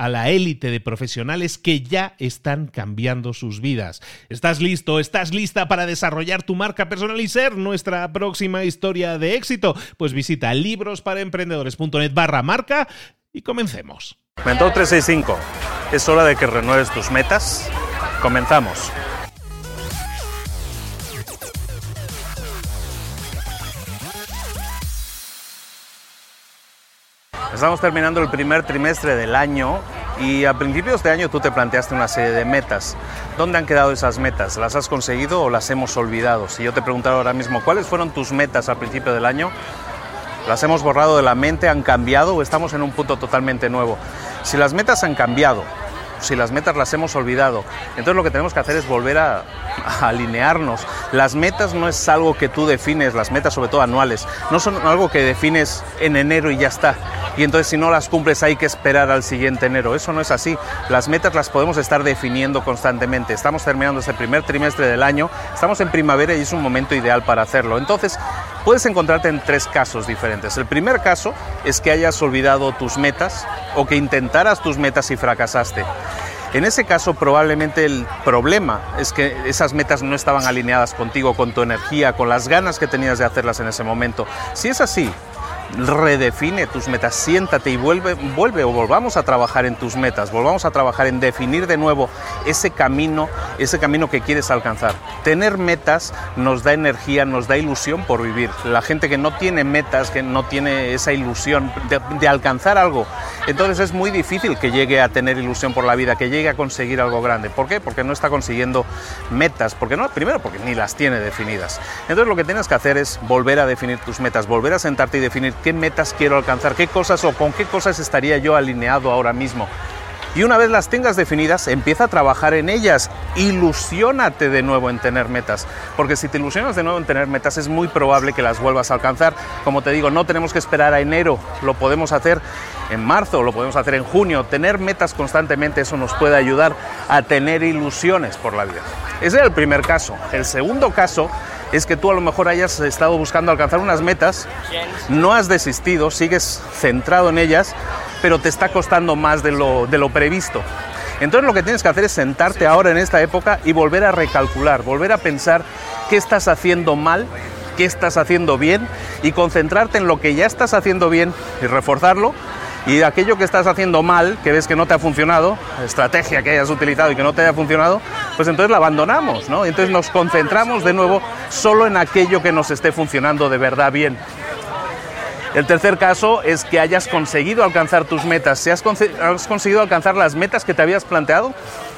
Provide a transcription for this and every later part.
a la élite de profesionales que ya están cambiando sus vidas. ¿Estás listo? ¿Estás lista para desarrollar tu marca personal y ser nuestra próxima historia de éxito? Pues visita librosparaemprendedores.net barra marca y comencemos. Mentor 365, es hora de que renueves tus metas. Comenzamos. Estamos terminando el primer trimestre del año y a principios de año tú te planteaste una serie de metas. ¿Dónde han quedado esas metas? ¿Las has conseguido o las hemos olvidado? Si yo te preguntara ahora mismo, ¿cuáles fueron tus metas al principio del año? ¿Las hemos borrado de la mente? ¿Han cambiado o estamos en un punto totalmente nuevo? Si las metas han cambiado, si las metas las hemos olvidado. Entonces lo que tenemos que hacer es volver a, alinearnos. Las metas no es algo que tú defines, las metas sobre todo anuales, no son algo que defines en enero y ya está. Y entonces si no las cumples hay que esperar al siguiente enero. Eso no es así. Las metas las podemos estar definiendo constantemente. Estamos terminando ese primer trimestre del año, estamos en primavera y es un momento ideal para hacerlo. Entonces, puedes encontrarte en tres casos diferentes. El primer caso es que hayas olvidado tus metas o que intentaras tus metas y fracasaste. En ese caso probablemente el problema es que esas metas no estaban alineadas contigo, con tu energía, con las ganas que tenías de hacerlas en ese momento. Si es así, redefine tus metas, siéntate y vuelve, vuelve o volvamos a trabajar en tus metas, volvamos a trabajar en definir de nuevo ese camino, ese camino que quieres alcanzar. Tener metas nos da energía, nos da ilusión por vivir. La gente que no tiene metas, que no tiene esa ilusión de, alcanzar algo, entonces es muy difícil que llegue a tener ilusión por la vida, que llegue a conseguir algo grande. ¿Por qué? Porque no está consiguiendo metas, porque no, primero porque ni las tiene definidas. Entonces lo que tienes que hacer es volver a definir tus metas, volver a sentarte y definir qué metas quiero alcanzar, qué cosas o con qué cosas estaría yo alineado ahora mismo. Y una vez las tengas definidas, empieza a trabajar en ellas. Ilusiónate de nuevo en tener metas. Porque si te ilusionas de nuevo en tener metas, es muy probable que las vuelvas a alcanzar. Como te digo, no tenemos que esperar a enero. Lo podemos hacer en marzo, lo podemos hacer en junio. Tener metas constantemente, eso nos puede ayudar a tener ilusiones por la vida. Ese es el primer caso. El segundo caso es que tú a lo mejor hayas estado buscando alcanzar unas metas, no has desistido, sigues centrado en ellas, pero te está costando más de lo, de lo previsto. Entonces lo que tienes que hacer es sentarte ahora en esta época y volver a recalcular, volver a pensar qué estás haciendo mal, qué estás haciendo bien y concentrarte en lo que ya estás haciendo bien y reforzarlo y aquello que estás haciendo mal, que ves que no te ha funcionado, estrategia que hayas utilizado y que no te haya funcionado, pues entonces la abandonamos, ¿no? Entonces nos concentramos de nuevo solo en aquello que nos esté funcionando de verdad bien. El tercer caso es que hayas conseguido alcanzar tus metas. Si has, has, conseguido alcanzar las metas que te habías planteado,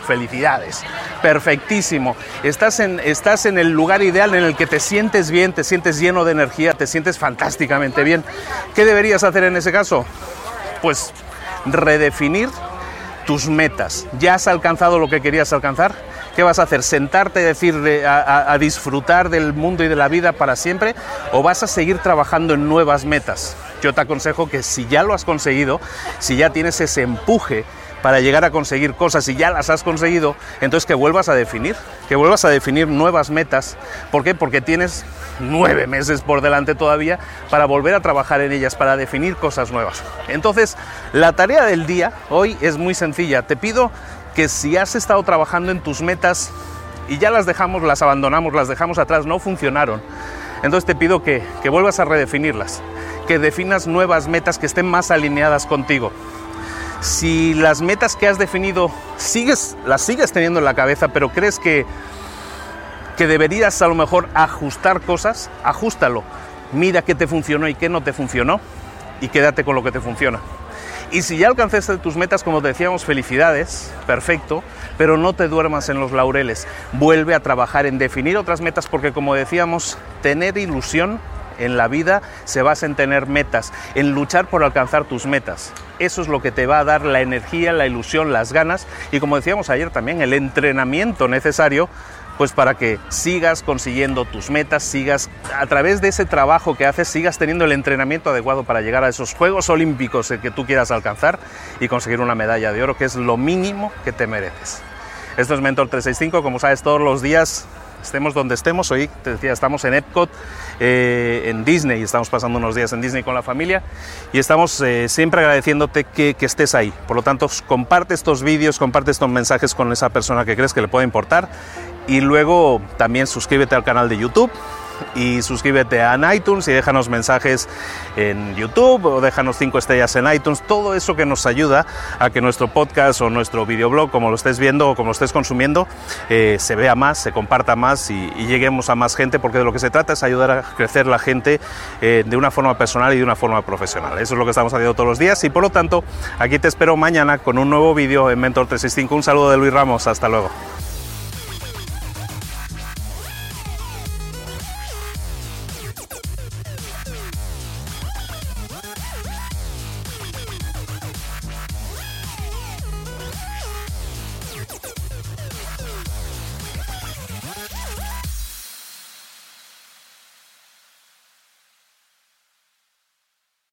felicidades. Perfectísimo. Estás en, estás en el lugar ideal en el que te sientes bien, te sientes lleno de energía, te sientes fantásticamente bien. ¿Qué deberías hacer en ese caso? Pues redefinir tus metas. ¿Ya has alcanzado lo que querías alcanzar? ¿Qué vas a hacer? ¿Sentarte a, decir, a, a disfrutar del mundo y de la vida para siempre? ¿O vas a seguir trabajando en nuevas metas? Yo te aconsejo que si ya lo has conseguido, si ya tienes ese empuje, para llegar a conseguir cosas y ya las has conseguido, entonces que vuelvas a definir, que vuelvas a definir nuevas metas. ¿Por qué? Porque tienes nueve meses por delante todavía para volver a trabajar en ellas, para definir cosas nuevas. Entonces, la tarea del día hoy es muy sencilla. Te pido que si has estado trabajando en tus metas y ya las dejamos, las abandonamos, las dejamos atrás, no funcionaron, entonces te pido que, que vuelvas a redefinirlas, que definas nuevas metas que estén más alineadas contigo si las metas que has definido sigues, las sigues teniendo en la cabeza, pero crees que, que deberías a lo mejor ajustar cosas, ajustalo. Mira qué te funcionó y qué no te funcionó y quédate con lo que te funciona. Y si ya alcanzaste tus metas, como te decíamos, felicidades, perfecto, pero no te duermas en los laureles. Vuelve a trabajar en definir otras metas porque, como decíamos, tener ilusión en la vida se basa en tener metas, en luchar por alcanzar tus metas. Eso es lo que te va a dar la energía, la ilusión, las ganas y como decíamos ayer también, el entrenamiento necesario pues para que sigas consiguiendo tus metas, sigas a través de ese trabajo que haces, sigas teniendo el entrenamiento adecuado para llegar a esos Juegos Olímpicos que tú quieras alcanzar y conseguir una medalla de oro, que es lo mínimo que te mereces. Esto es Mentor 365, como sabes, todos los días estemos donde estemos. Hoy te decía, estamos en Epcot, eh, en Disney, estamos pasando unos días en Disney con la familia y estamos eh, siempre agradeciéndote que, que, estés ahí. Por lo tanto, comparte estos vídeos, comparte estos mensajes con esa persona que crees que le puede importar y luego también suscríbete al canal de YouTube y suscríbete a iTunes y déjanos mensajes en YouTube o déjanos cinco estrellas en iTunes. Todo eso que nos ayuda a que nuestro podcast o nuestro videoblog, como lo estés viendo o como lo estés consumiendo, eh, se vea más, se comparta más y, lleguemos a más gente, porque de lo que se trata es ayudar a crecer la gente eh, de una forma personal y de una forma profesional. Eso es lo que estamos haciendo todos los días y por lo tanto aquí te espero mañana con un nuevo vídeo en Mentor 365. Un saludo de Luis Ramos, hasta luego.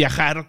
viajar